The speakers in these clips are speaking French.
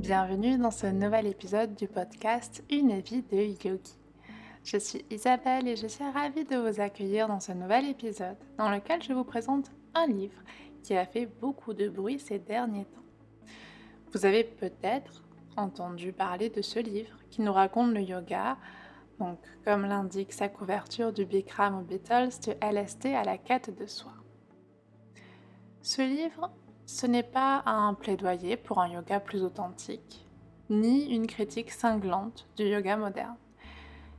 Bienvenue dans ce nouvel épisode du podcast Une vie de yogi. Je suis Isabelle et je suis ravie de vous accueillir dans ce nouvel épisode dans lequel je vous présente un livre qui a fait beaucoup de bruit ces derniers temps. Vous avez peut-être entendu parler de ce livre qui nous raconte le yoga, donc comme l'indique sa couverture du Bikram aux Beatles, de LSD à la quête de soi. Ce livre ce n'est pas un plaidoyer pour un yoga plus authentique, ni une critique cinglante du yoga moderne.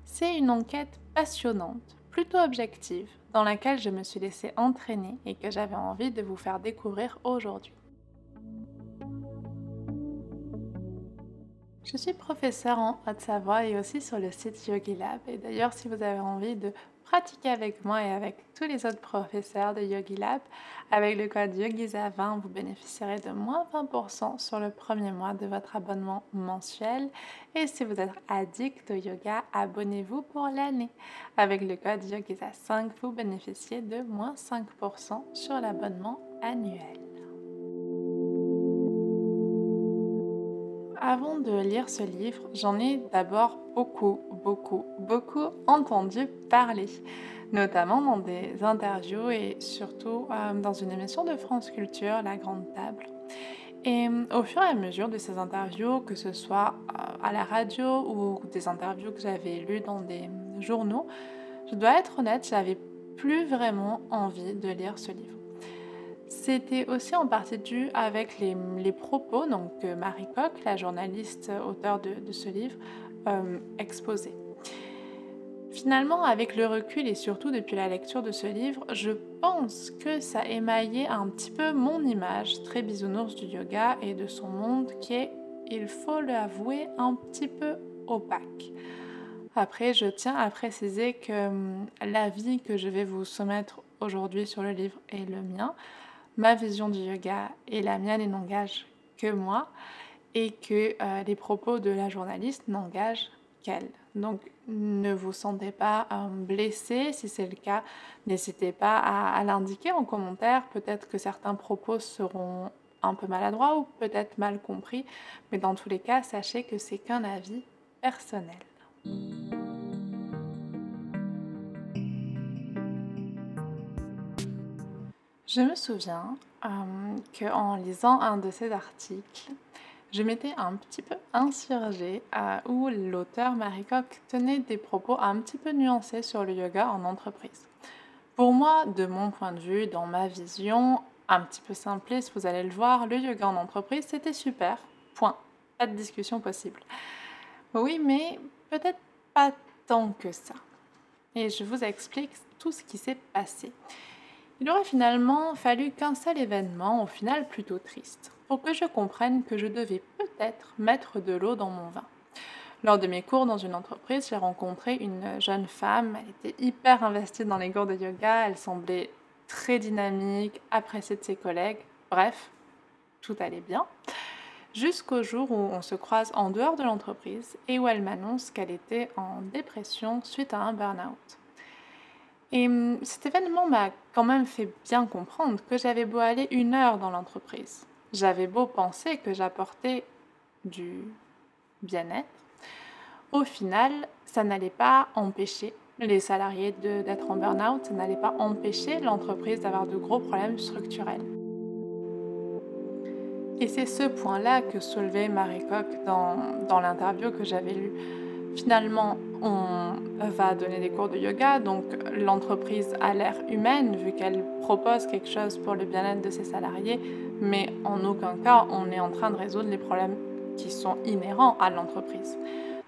C'est une enquête passionnante, plutôt objective, dans laquelle je me suis laissée entraîner et que j'avais envie de vous faire découvrir aujourd'hui. Je suis professeure en Haute-Savoie et aussi sur le site YogiLab. Et d'ailleurs, si vous avez envie de pratiquer avec moi et avec tous les autres professeurs de YogiLab. Avec le code YOGISA20, vous bénéficierez de moins 20% sur le premier mois de votre abonnement mensuel. Et si vous êtes addict au yoga, abonnez-vous pour l'année. Avec le code YOGISA5, vous bénéficiez de moins 5% sur l'abonnement annuel. Avant de lire ce livre, j'en ai d'abord beaucoup, beaucoup, beaucoup entendu parler, notamment dans des interviews et surtout euh, dans une émission de France Culture, La Grande Table. Et euh, au fur et à mesure de ces interviews, que ce soit euh, à la radio ou des interviews que j'avais lues dans des journaux, je dois être honnête, j'avais plus vraiment envie de lire ce livre. C'était aussi en partie dû avec les, propos donc, que Marie Coq, la journaliste auteure de, ce livre, euh, exposait. Finalement, avec le recul et surtout depuis la lecture de ce livre, je pense que ça émaillait un petit peu mon image très bisounours du yoga et de son monde qui est, il faut l'avouer, un petit peu opaque. Après, je tiens à préciser que hum, l'avis que je vais vous soumettre aujourd'hui sur le livre est le mien ma vision du yoga et la mienne n'engagent que moi et que euh, les propos de la journaliste n'engagent qu'elle. Donc ne vous sentez pas euh, blessé, si c'est le cas, n'hésitez pas à, l'indiquer en commentaire. Peut-être que certains propos seront un peu maladroits ou peut-être mal compris, mais dans tous les cas, sachez que c'est qu'un avis personnel. Je me souviens euh, qu'en lisant un de ces articles, je m'étais un petit peu insurgée où l'auteur Marie Coq tenait des propos un petit peu nuancés sur le yoga en entreprise. Pour moi, de mon point de vue, dans ma vision, un petit peu simpliste, vous allez le voir, le yoga en entreprise, c'était super. Point. Pas de discussion possible. Oui, mais peut-être pas tant que ça. Et je vous explique tout ce qui s'est passé. Il aurait finalement fallu qu'un seul événement, au final plutôt triste, pour que je comprenne que je devais peut-être mettre de l'eau dans mon vin. Lors de mes cours dans une entreprise, j'ai rencontré une jeune femme. Elle était hyper investie dans les cours de yoga. Elle semblait très dynamique, appréciée de ses collègues. Bref, tout allait bien. Jusqu'au jour où on se croise en dehors de l'entreprise et où elle m'annonce qu'elle était en dépression suite à un burn-out. Et hum, cet événement m'a quand même fait bien comprendre que j'avais beau aller une heure dans l'entreprise, j'avais beau penser que j'apportais du bien-être, au final, ça n'allait pas empêcher les salariés d'être en burn-out, ça n'allait pas empêcher l'entreprise d'avoir de gros problèmes structurels. Et c'est ce point-là que soulevait Marie Coq dans, dans l'interview que j'avais lue. Finalement, on va donner des cours de yoga, donc l'entreprise a l'air humaine vu qu'elle propose quelque chose pour le bien-être de ses salariés, mais en aucun cas on est en train de résoudre les problèmes qui sont inhérents à l'entreprise.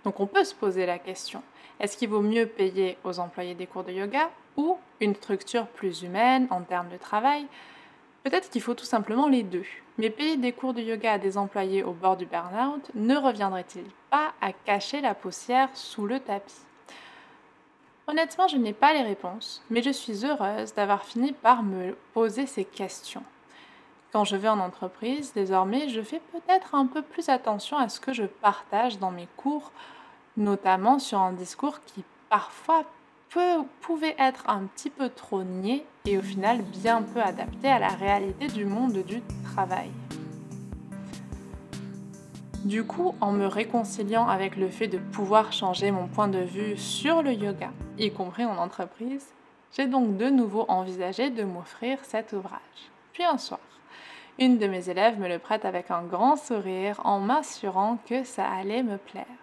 Donc on peut se poser la question, est-ce qu'il vaut mieux payer aux employés des cours de yoga ou une structure plus humaine en termes de travail? Peut-être qu'il faut tout simplement les deux. Mais payer des cours de yoga à des employés au bord du burn-out ne reviendrait-il pas à cacher la poussière sous le tapis? Honnêtement, je n'ai pas les réponses, mais je suis heureuse d'avoir fini par me poser ces questions. Quand je vais en entreprise, désormais, je fais peut-être un peu plus attention à ce que je partage dans mes cours, notamment sur un discours qui parfois pouvait être un petit peu trop niais et au final bien peu adapté à la réalité du monde du travail. Du coup, en me réconciliant avec le fait de pouvoir changer mon point de vue sur le yoga, y compris en entreprise, j'ai donc de nouveau envisagé de m'offrir cet ouvrage. Puis un soir, une de mes élèves me le prête avec un grand sourire en m'assurant que ça allait me plaire.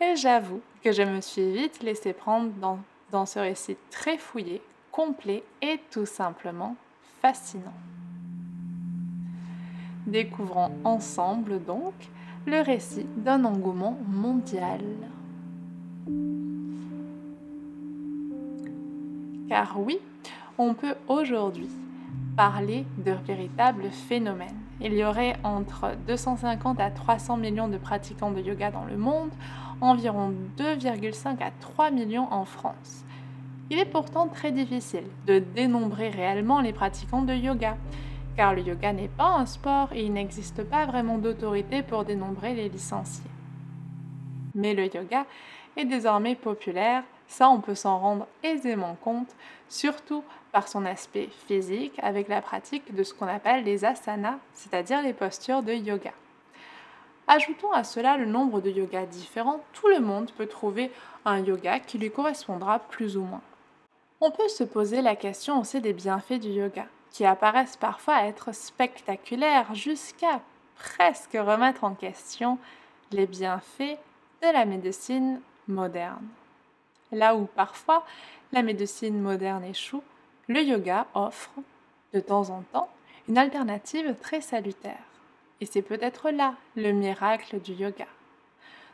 Et j'avoue que je me suis vite laissé prendre dans, dans ce récit très fouillé, complet et tout simplement fascinant. Découvrons ensemble donc le récit d'un engouement mondial. Car oui, on peut aujourd'hui parler de véritables phénomènes. Il y aurait entre 250 à 300 millions de pratiquants de yoga dans le monde, environ 2,5 à 3 millions en France. Il est pourtant très difficile de dénombrer réellement les pratiquants de yoga, car le yoga n'est pas un sport et il n'existe pas vraiment d'autorité pour dénombrer les licenciés. Mais le yoga est désormais populaire, ça on peut s'en rendre aisément compte, surtout par son aspect physique avec la pratique de ce qu'on appelle les asanas, c'est-à-dire les postures de yoga. Ajoutons à cela le nombre de yogas différents, tout le monde peut trouver un yoga qui lui correspondra plus ou moins. On peut se poser la question aussi des bienfaits du yoga qui apparaissent parfois être spectaculaires jusqu'à presque remettre en question les bienfaits de la médecine moderne. Là où parfois la médecine moderne échoue, le yoga offre, de temps en temps, une alternative très salutaire. Et c'est peut-être là le miracle du yoga,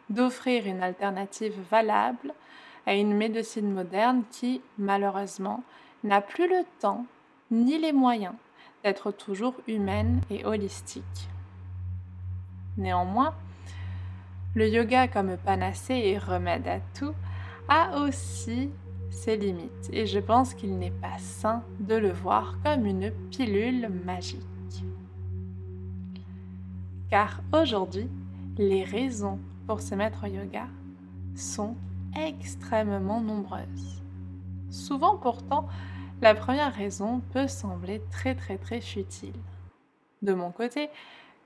d'offrir une alternative valable à une médecine moderne qui, malheureusement, n'a plus le temps ni les moyens d'être toujours humaine et holistique. Néanmoins, le yoga comme panacée et remède à tout a aussi ses limites et je pense qu'il n'est pas sain de le voir comme une pilule magique. Car aujourd'hui, les raisons pour se mettre au yoga sont extrêmement nombreuses. Souvent pourtant, la première raison peut sembler très très très futile. De mon côté,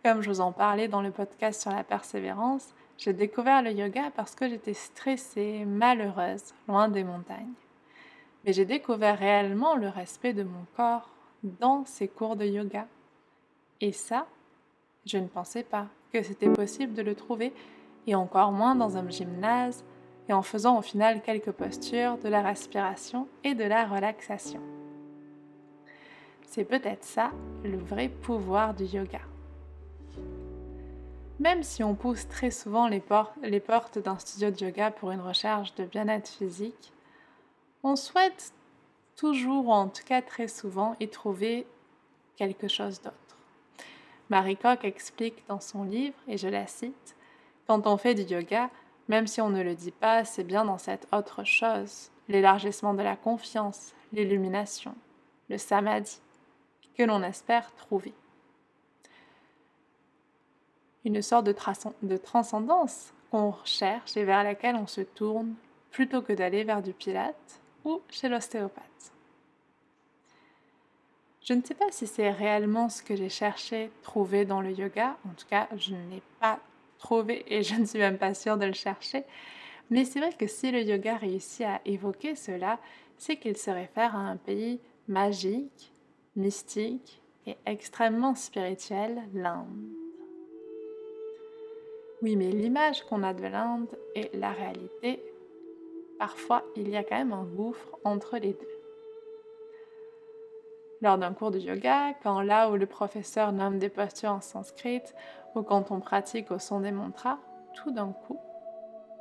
comme je vous en parlais dans le podcast sur la persévérance, j'ai découvert le yoga parce que j'étais stressée, malheureuse, loin des montagnes. Mais j'ai découvert réellement le respect de mon corps dans ces cours de yoga. Et ça, je ne pensais pas que c'était possible de le trouver, et encore moins dans un gymnase et en faisant au final quelques postures, de la respiration et de la relaxation. C'est peut-être ça le vrai pouvoir du yoga. Même si on pousse très souvent les, portes d'un studio de yoga pour une recherche de bien-être physique, on souhaite toujours, ou en tout cas très souvent, y trouver quelque chose d'autre. Marie Koch explique dans son livre, et je la cite, Quand on fait du yoga, même si on ne le dit pas, c'est bien dans cette autre chose, l'élargissement de la confiance, l'illumination, le samadhi, que l'on espère trouver. Une sorte de, transcendance qu'on recherche et vers laquelle on se tourne plutôt que d'aller vers du pilate ou chez l'ostéopathe. Je ne sais pas si c'est réellement ce que j'ai cherché trouver dans le yoga, en tout cas je ne l'ai pas trouvé et je ne suis même pas sûre de le chercher. Mais c'est vrai que si le yoga réussit à évoquer cela, c'est qu'il se réfère à un pays magique, mystique et extrêmement spirituel, l'Inde. Oui, mais l'image qu'on a de l'Inde et la réalité, parfois il y a quand même un gouffre entre les deux. Lors d'un cours de yoga, quand là où le professeur nomme des postures en sanskrit, ou quand on pratique au son des mantras, tout d'un coup,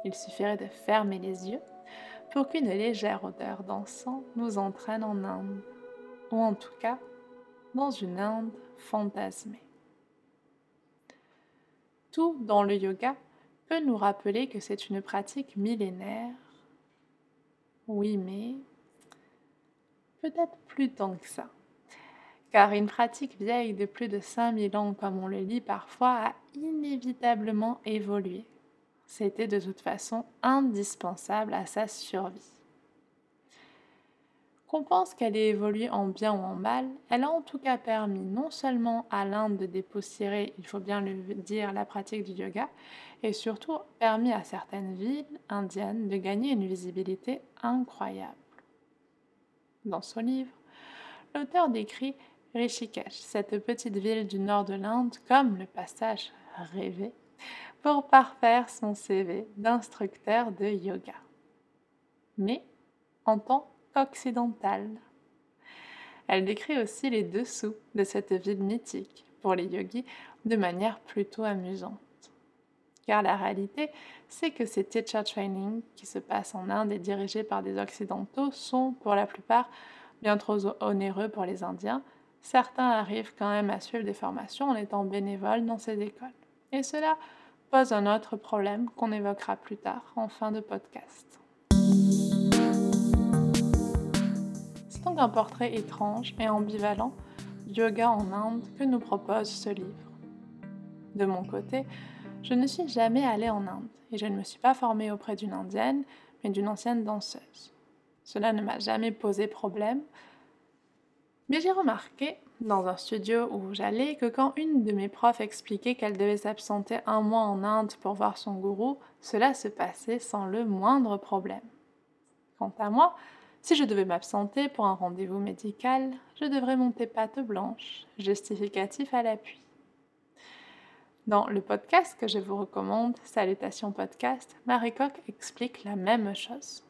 il suffirait de fermer les yeux pour qu'une légère odeur d'encens nous entraîne en Inde, ou en tout cas dans une Inde fantasmée. Tout dans le yoga peut nous rappeler que c'est une pratique millénaire. Oui, mais peut-être plus tant que ça car une pratique vieille de plus de 5000 ans, comme on le lit parfois, a inévitablement évolué. C'était de toute façon indispensable à sa survie. Qu'on pense qu'elle ait évolué en bien ou en mal, elle a en tout cas permis non seulement à l'Inde de dépoussiérer, il faut bien le dire, la pratique du yoga, et surtout permis à certaines villes indiennes de gagner une visibilité incroyable. Dans son livre, l'auteur décrit Rishikesh, cette petite ville du nord de l'Inde, comme le passage rêvé pour parfaire son CV d'instructeur de yoga. Mais en tant qu'occidental. Elle décrit aussi les dessous de cette ville mythique pour les yogis de manière plutôt amusante. Car la réalité, c'est que ces teacher training qui se passent en Inde et dirigés par des occidentaux sont pour la plupart bien trop onéreux pour les Indiens. Certains arrivent quand même à suivre des formations en étant bénévoles dans ces écoles. Et cela pose un autre problème qu'on évoquera plus tard en fin de podcast. Donc un portrait étrange et ambivalent du yoga en Inde que nous propose ce livre. De mon côté, je ne suis jamais allée en Inde et je ne me suis pas formée auprès d'une indienne, mais d'une ancienne danseuse. Cela ne m'a jamais posé problème, mais j'ai remarqué dans un studio où j'allais que quand une de mes profs expliquait qu'elle devait s'absenter un mois en Inde pour voir son gourou, cela se passait sans le moindre problème. Quant à moi, si je devais m'absenter pour un rendez-vous médical, je devrais monter patte blanche, justificatif à l'appui. Dans le podcast que je vous recommande, Salutations Podcast, Marie Coq explique la même chose.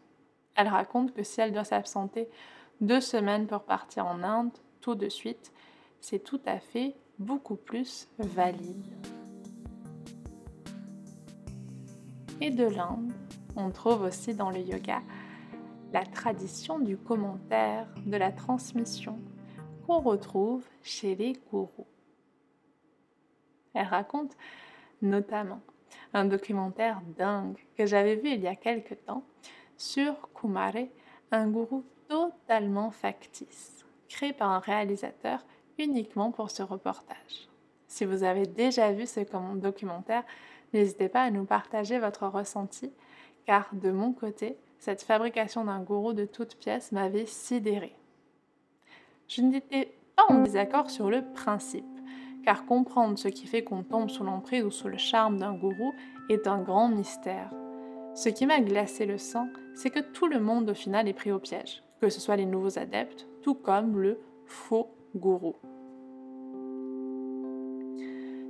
Elle raconte que si elle doit s'absenter deux semaines pour partir en Inde, tout de suite, c'est tout à fait beaucoup plus valide. Et de l'Inde, on trouve aussi dans le yoga la tradition du commentaire, de la transmission qu'on retrouve chez les gourous. Elle raconte notamment un documentaire dingue que j'avais vu il y a quelque temps sur Kumare, un gourou totalement factice, créé par un réalisateur uniquement pour ce reportage. Si vous avez déjà vu ce documentaire, n'hésitez pas à nous partager votre ressenti, car de mon côté, cette fabrication d'un gourou de toutes pièces m'avait sidéré. Je n'étais pas en désaccord sur le principe car comprendre ce qui fait qu'on tombe sous l'emprise ou sous le charme d'un gourou est un grand mystère. Ce qui m'a glacé le sang, c'est que tout le monde au final est pris au piège, que ce soit les nouveaux adeptes, tout comme le faux gourou.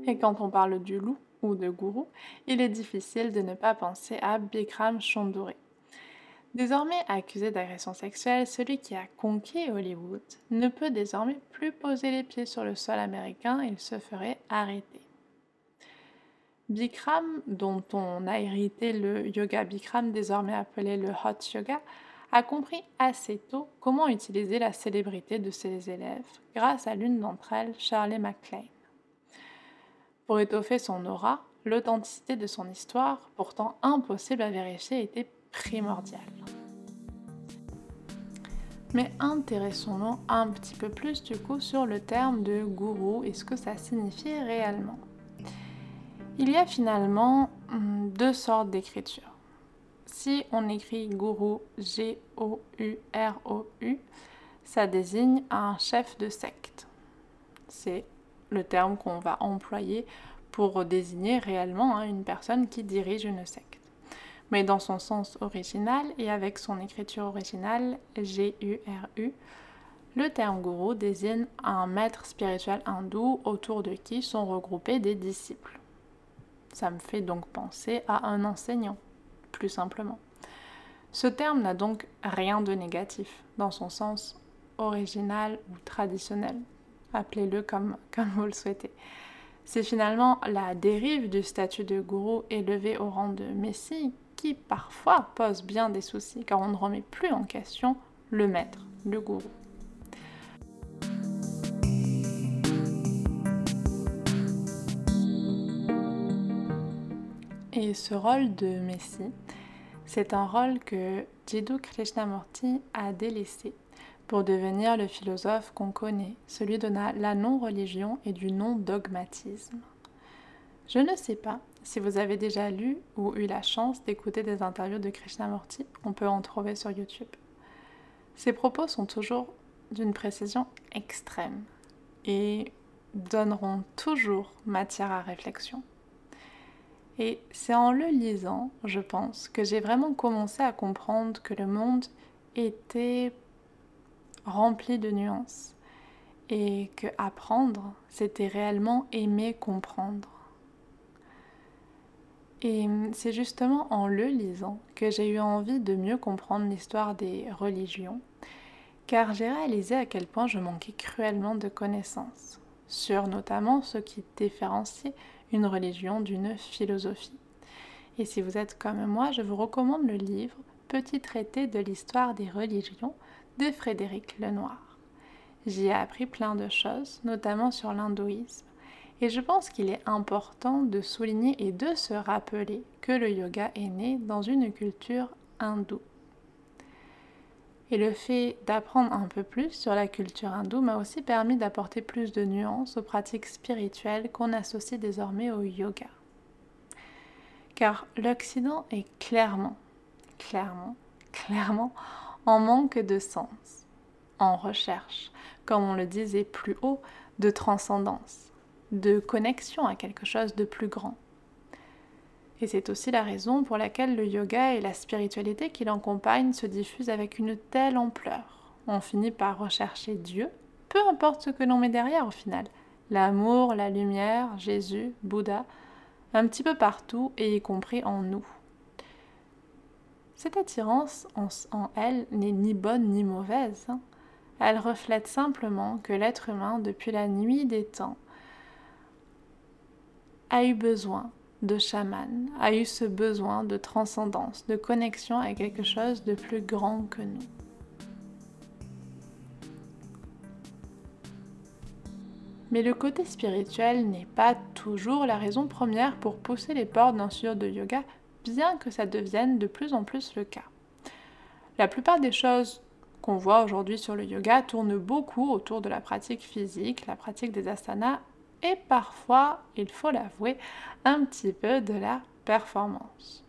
Et quand on parle du loup ou de gourou, il est difficile de ne pas penser à Bikram Chandoré. Désormais accusé d'agression sexuelle, celui qui a conquis Hollywood ne peut désormais plus poser les pieds sur le sol américain, il se ferait arrêter. Bikram, dont on a hérité le yoga Bikram, désormais appelé le hot yoga, a compris assez tôt comment utiliser la célébrité de ses élèves grâce à l'une d'entre elles, Shirley MacLaine. Pour étoffer son aura, l'authenticité de son histoire, pourtant impossible à vérifier, était primordial. Mais intéressons-nous un petit peu plus du coup sur le terme de gourou et ce que ça signifie réellement. Il y a finalement hum, deux sortes d'écriture. Si on écrit gourou G-O-U-R-O-U, ça désigne un chef de secte. C'est le terme qu'on va employer pour désigner réellement hein, une personne qui dirige une secte mais dans son sens original et avec son écriture originale G-U-R-U. Le terme gourou désigne un maître spirituel hindou autour de qui sont regroupés des disciples. Ça me fait donc penser à un enseignant, plus simplement. Ce terme n'a donc rien de négatif dans son sens original ou traditionnel. Appelez-le comme, comme vous le souhaitez. C'est finalement la dérive du statut de gourou élevé au rang de messie qui parfois pose bien des soucis car on ne remet plus en question le maître, le gourou. Et ce rôle de Messie, c'est un rôle que Jiddu Krishnamurti a délaissé pour devenir le philosophe qu'on connaît, celui de la non-religion et du non-dogmatisme. Je ne sais pas si vous avez déjà lu ou eu la chance d'écouter des interviews de Krishnamurti, on peut en trouver sur YouTube. Ces propos sont toujours d'une précision extrême et donneront toujours matière à réflexion. Et c'est en le lisant, je pense, que j'ai vraiment commencé à comprendre que le monde était rempli de nuances et que apprendre, c'était réellement aimer comprendre. Et c'est justement en le lisant que j'ai eu envie de mieux comprendre l'histoire des religions, car j'ai réalisé à quel point je manquais cruellement de connaissances sur notamment ce qui différencie une religion d'une philosophie. Et si vous êtes comme moi, je vous recommande le livre Petit traité de l'histoire des religions de Frédéric Lenoir. J'y ai appris plein de choses, notamment sur l'hindouisme, et je pense qu'il est important de souligner et de se rappeler que le yoga est né dans une culture hindoue. Et le fait d'apprendre un peu plus sur la culture hindoue m'a aussi permis d'apporter plus de nuances aux pratiques spirituelles qu'on associe désormais au yoga. Car l'Occident est clairement, clairement, clairement en manque de sens, en recherche, comme on le disait plus haut, de transcendance, de connexion à quelque chose de plus grand. Et c'est aussi la raison pour laquelle le yoga et la spiritualité qui l'accompagnent se diffusent avec une telle ampleur. On finit par rechercher Dieu, peu importe ce que l'on met derrière au final. L'amour, la lumière, Jésus, Bouddha, un petit peu partout et y compris en nous. Cette attirance en, elle n'est ni bonne ni mauvaise. Hein. Elle reflète simplement que l'être humain, depuis la nuit des temps, a eu besoin de chaman a eu ce besoin de transcendance, de connexion à quelque chose de plus grand que nous. Mais le côté spirituel n'est pas toujours la raison première pour pousser les portes d'un studio de yoga, bien que ça devienne de plus en plus le cas. La plupart des choses qu'on voit aujourd'hui sur le yoga tournent beaucoup autour de la pratique physique, la pratique des asanas et parfois, il faut l'avouer, un petit peu de la performance.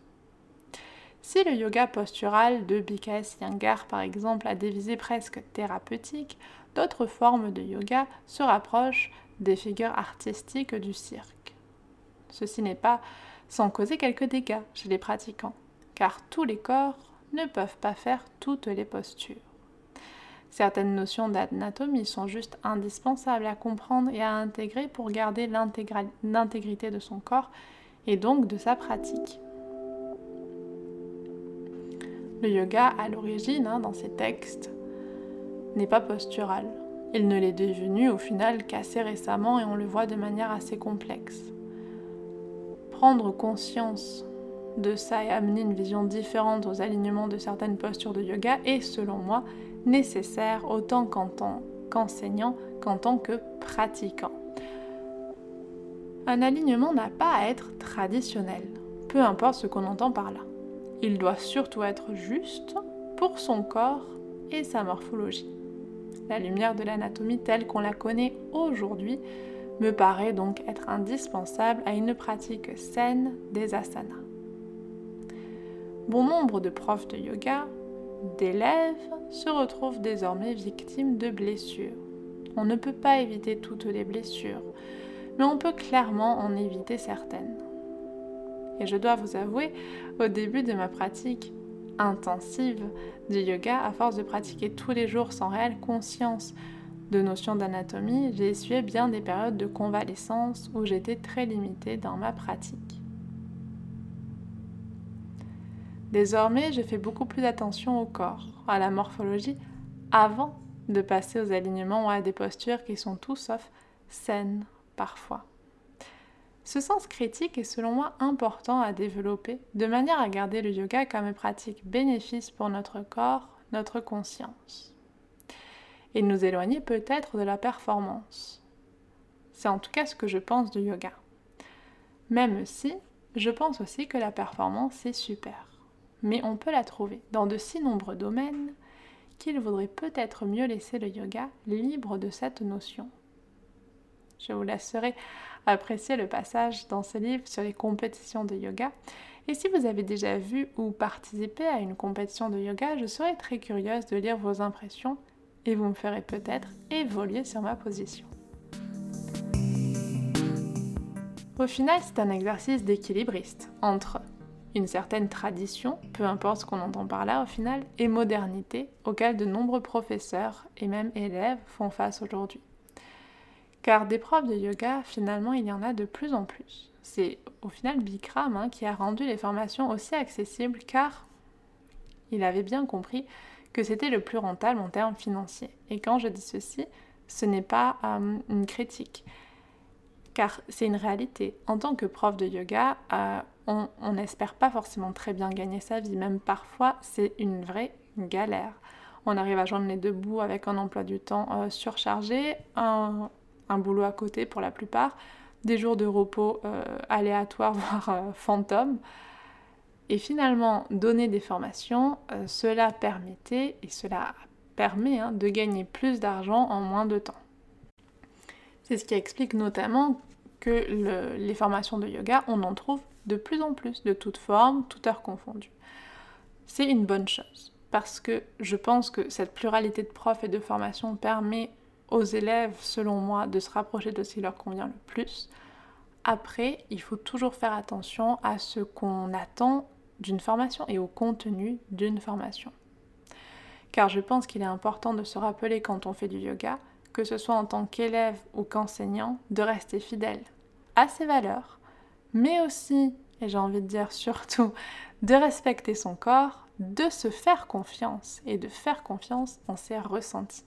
Si le yoga postural de BKS Yangar par exemple a des visées presque thérapeutiques, d'autres formes de yoga se rapprochent des figures artistiques du cirque. Ceci n'est pas sans causer quelques dégâts chez les pratiquants, car tous les corps ne peuvent pas faire toutes les postures. Certaines notions d'anatomie sont juste indispensables à comprendre et à intégrer pour garder l'intégrité de son corps et donc de sa pratique. Le yoga, à l'origine, hein, dans ses textes, n'est pas postural. Il ne l'est devenu au final qu'assez récemment et on le voit de manière assez complexe. Prendre conscience de ça et amener une vision différente aux alignements de certaines postures de yoga est, selon moi, nécessaire autant qu'en tant qu'enseignant qu'en tant que pratiquant. Un alignement n'a pas à être traditionnel, peu importe ce qu'on entend par là. Il doit surtout être juste pour son corps et sa morphologie. La lumière de l'anatomie telle qu'on la connaît aujourd'hui me paraît donc être indispensable à une pratique saine des asanas. Bon nombre de profs de yoga d'élèves se retrouvent désormais victimes de blessures. On ne peut pas éviter toutes les blessures, mais on peut clairement en éviter certaines. Et je dois vous avouer, au début de ma pratique intensive du yoga, à force de pratiquer tous les jours sans réelle conscience de notions d'anatomie, j'ai essuyé bien des périodes de convalescence où j'étais très limitée dans ma pratique. Désormais, je fais beaucoup plus attention au corps, à la morphologie, avant de passer aux alignements ou à des postures qui sont tout sauf saines parfois. Ce sens critique est selon moi important à développer de manière à garder le yoga comme une pratique bénéfice pour notre corps, notre conscience. Et nous éloigner peut-être de la performance. C'est en tout cas ce que je pense du yoga. Même si je pense aussi que la performance est super mais on peut la trouver dans de si nombreux domaines qu'il vaudrait peut-être mieux laisser le yoga libre de cette notion. Je vous laisserai apprécier le passage dans ce livre sur les compétitions de yoga Et si vous avez déjà vu ou participé à une compétition de yoga, je serais très curieuse de lire vos impressions et vous me ferez peut-être évoluer sur ma position. Au final, c'est un exercice d'équilibriste entre une certaine tradition, peu importe ce qu'on entend par là au final, et modernité auquel de nombreux professeurs et même élèves font face aujourd'hui. Car des profs de yoga, finalement, il y en a de plus en plus. C'est au final Bikram hein, qui a rendu les formations aussi accessibles car il avait bien compris que c'était le plus rentable en termes financiers. Et quand je dis ceci, ce n'est pas euh, une critique, car c'est une réalité. En tant que prof de yoga, euh, on n'espère pas forcément très bien gagner sa vie, même parfois c'est une vraie galère. On arrive à joindre les deux bouts avec un emploi du temps euh, surchargé, un, boulot à côté pour la plupart, des jours de repos aléatoires, voire fantômes. Et finalement, donner des formations, euh, cela permettait et cela permet hein, de gagner plus d'argent en moins de temps. C'est ce qui explique notamment que les formations de yoga, on en trouve de plus en plus, de toutes formes, toutes heures confondues. C'est une bonne chose, parce que je pense que cette pluralité de profs et de formations permet aux élèves, selon moi, de se rapprocher de ce qui leur convient le plus. Après, il faut toujours faire attention à ce qu'on attend d'une formation et au contenu d'une formation. Car je pense qu'il est important de se rappeler quand on fait du yoga, que ce soit en tant qu'élève ou qu'enseignant, de rester fidèle à ses valeurs, mais aussi, et j'ai envie de dire surtout, de respecter son corps, de se faire confiance et de faire confiance en ses ressentis.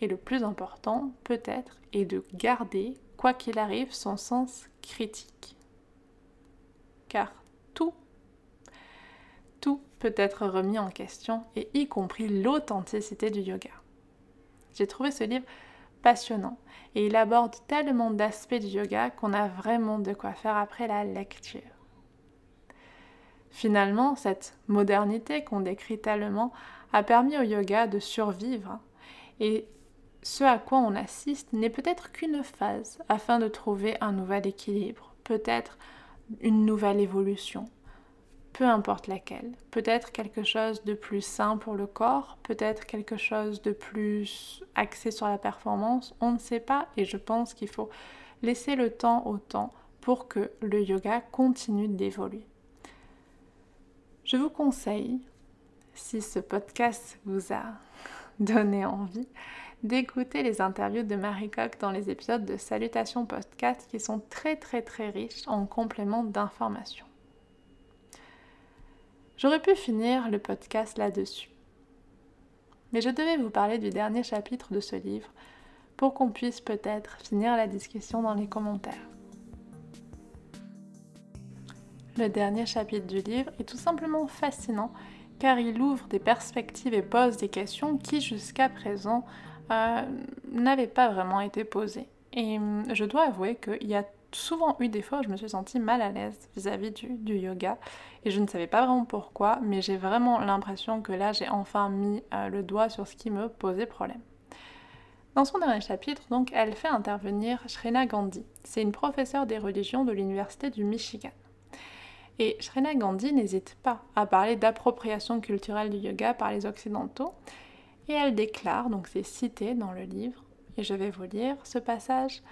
Et le plus important, peut-être, est de garder, quoi qu'il arrive, son sens critique. Car tout tout peut être remis en question, et y compris l'authenticité du yoga. J'ai trouvé ce livre passionnant, et il aborde tellement d'aspects du yoga qu'on a vraiment de quoi faire après la lecture. Finalement, cette modernité qu'on décrit tellement a permis au yoga de survivre, et ce à quoi on assiste n'est peut-être qu'une phase afin de trouver un nouvel équilibre, peut-être une nouvelle évolution, peu importe laquelle. Peut-être quelque chose de plus sain pour le corps, peut-être quelque chose de plus axé sur la performance, on ne sait pas et je pense qu'il faut laisser le temps au temps pour que le yoga continue d'évoluer. Je vous conseille, si ce podcast vous a donné envie, d'écouter les interviews de Marie Coq dans les épisodes de Salutations Podcast qui sont très très très riches en compléments d'informations. J'aurais pu finir le podcast là-dessus. Mais je devais vous parler du dernier chapitre de ce livre pour qu'on puisse peut-être finir la discussion dans les commentaires. Le dernier chapitre du livre est tout simplement fascinant car il ouvre des perspectives et pose des questions qui jusqu'à présent euh, n'avaient pas vraiment été posées. Et hum, je dois avouer qu'il y a souvent eu des fois je me suis sentie mal à l'aise vis-à-vis du, yoga et je ne savais pas vraiment pourquoi, mais j'ai vraiment l'impression que là j'ai enfin mis euh, le doigt sur ce qui me posait problème. Dans son dernier chapitre, donc, elle fait intervenir Shrena Gandhi. C'est une professeure des religions de l'Université du Michigan. Et Shrena Gandhi n'hésite pas à parler d'appropriation culturelle du yoga par les Occidentaux. Et elle déclare, donc c'est cité dans le livre, et je vais vous lire ce passage.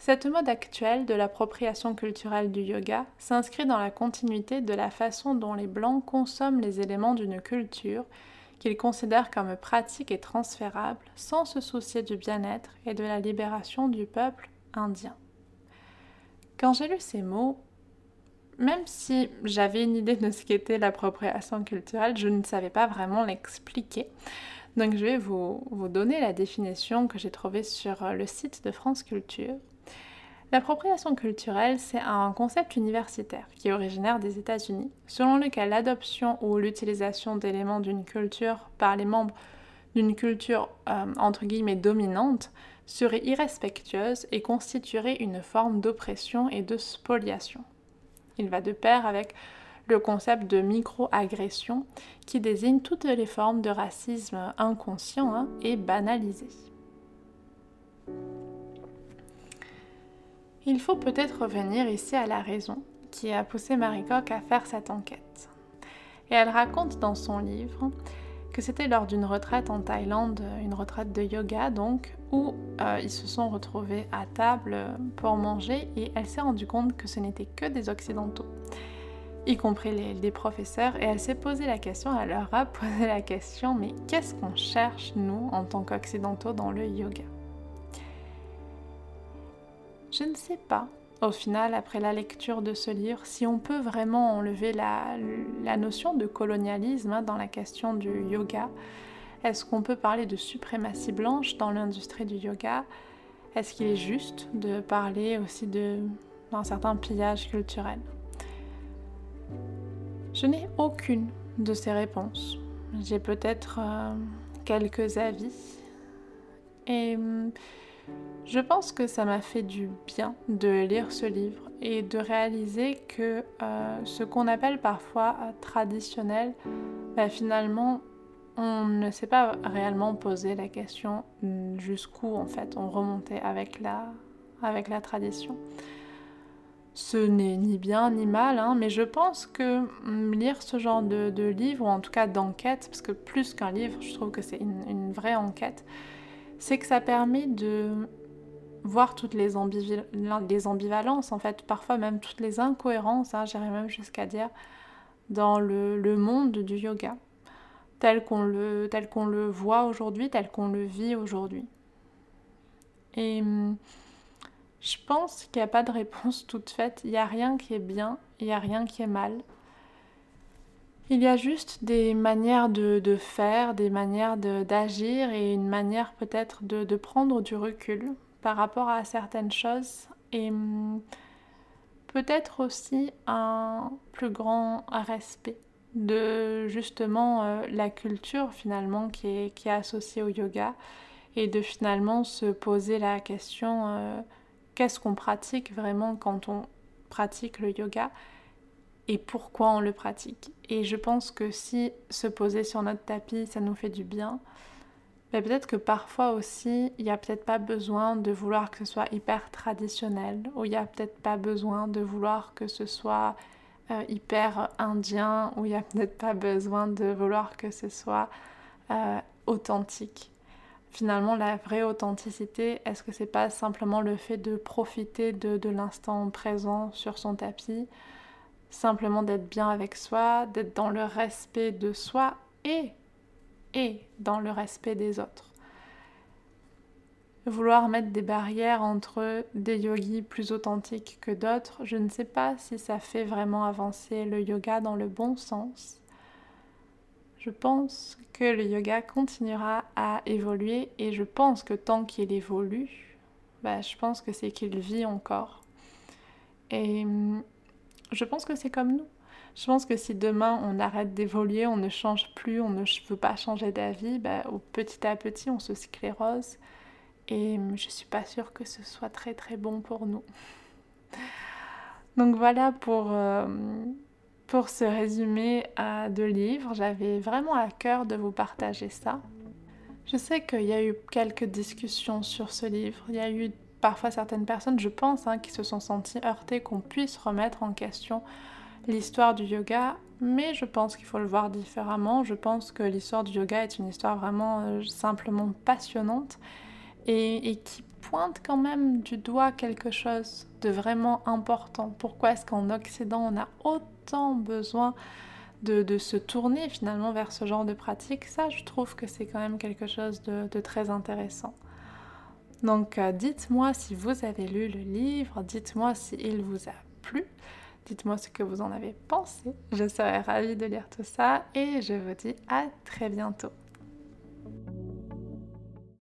Cette mode actuelle de l'appropriation culturelle du yoga s'inscrit dans la continuité de la façon dont les Blancs consomment les éléments d'une culture qu'ils considèrent comme pratiques et transférables sans se soucier du bien-être et de la libération du peuple indien. Quand j'ai lu ces mots, même si j'avais une idée de ce qu'était l'appropriation culturelle, je ne savais pas vraiment l'expliquer. Donc je vais vous, vous donner la définition que j'ai trouvée sur le site de France Culture. L'appropriation culturelle, c'est un concept universitaire qui est originaire des États-Unis, selon lequel l'adoption ou l'utilisation d'éléments d'une culture par les membres d'une culture euh, entre guillemets dominante serait irrespectueuse et constituerait une forme d'oppression et de spoliation. Il va de pair avec le concept de micro-agression qui désigne toutes les formes de racisme inconscient hein, et banalisé. Il faut peut-être revenir ici à la raison, qui a poussé Marie Koch à faire cette enquête. Et elle raconte dans son livre que c'était lors d'une retraite en Thaïlande, une retraite de yoga donc, où euh, ils se sont retrouvés à table pour manger et elle s'est rendue compte que ce n'était que des occidentaux, y compris les, les professeurs, et elle s'est posé la question, elle leur a posé la question, mais qu'est-ce qu'on cherche nous en tant qu'occidentaux dans le yoga? Je ne sais pas au final, après la lecture de ce livre, si on peut vraiment enlever la, notion de colonialisme hein, dans la question du yoga, est-ce qu'on peut parler de suprématie blanche dans l'industrie du yoga? Est-ce qu'il est juste de parler aussi d'un certain pillage culturel? Je n'ai aucune de ces réponses. J'ai peut-être euh, quelques avis. Et hum, je pense que ça m'a fait du bien de lire ce livre et de réaliser que euh, ce qu'on appelle parfois traditionnel, bah, finalement, on ne s'est pas réellement posé la question jusqu'où en fait on remontait avec la, tradition. Ce n'est ni bien ni mal, hein, mais je pense que mm, lire ce genre de, livre, ou en tout cas d'enquête, parce que plus qu'un livre, je trouve que c'est une vraie enquête, c'est que ça permet de voir toutes les, ambivalences, en fait, parfois même toutes les incohérences, hein, j'irais même jusqu'à dire, dans le, monde du yoga, tel qu'on le, tel qu'on le voit aujourd'hui, tel qu'on le vit aujourd'hui. Et hum, je pense qu'il n'y a pas de réponse toute faite, il n'y a rien qui est bien, il n'y a rien qui est mal. Il y a juste des manières de, faire, des manières d'agir et une manière peut-être de prendre du recul par rapport à certaines choses et hum, peut-être aussi un plus grand respect de justement euh, la culture finalement qui est, associée au yoga et de finalement se poser la question euh, qu'est-ce qu'on pratique vraiment quand on pratique le yoga et pourquoi on le pratique. Et je pense que si se poser sur notre tapis, ça nous fait du bien, mais peut-être que parfois aussi, il n'y a peut-être pas besoin de vouloir que ce soit hyper traditionnel, ou il n'y a peut-être pas besoin de vouloir que ce soit euh, hyper indien, ou il n'y a peut-être pas besoin de vouloir que ce soit euh, authentique. Finalement, la vraie authenticité, est-ce que c'est pas simplement le fait de profiter de l'instant présent sur son tapis, simplement d'être bien avec soi, d'être dans le respect de soi et et dans le respect des autres. Vouloir mettre des barrières entre des yogis plus authentiques que d'autres, je ne sais pas si ça fait vraiment avancer le yoga dans le bon sens. Je pense que le yoga continuera à évoluer et je pense que tant qu'il évolue, bah, je pense que c'est qu'il vit encore. Et hum, je pense que c'est comme nous. Je pense que si demain on arrête d'évoluer, on ne change plus, on ne veut pas changer d'avis, bah, petit à petit on se sclérose. Et je suis pas sûre que ce soit très très bon pour nous. Donc voilà pour, euh, pour ce résumé à de livres. J'avais vraiment à cœur de vous partager ça. Je sais qu'il y a eu quelques discussions sur ce livre. Il y a eu parfois certaines personnes, je pense, hein, qui se sont senties heurtées qu'on puisse remettre en question l'histoire du yoga, mais je pense qu'il faut le voir différemment. Je pense que l'histoire du yoga est une histoire vraiment euh, simplement passionnante et, qui pointe quand même du doigt quelque chose de vraiment important. Pourquoi est-ce qu'en Occident on a autant besoin de, se tourner finalement vers ce genre de pratique? Ça, je trouve que c'est quand même quelque chose de, très intéressant. Donc euh, dites-moi si vous avez lu le livre, dites-moi s'il vous a plu. Dites-moi ce que vous en avez pensé. Je serais ravie de lire tout ça et je vous dis à très bientôt.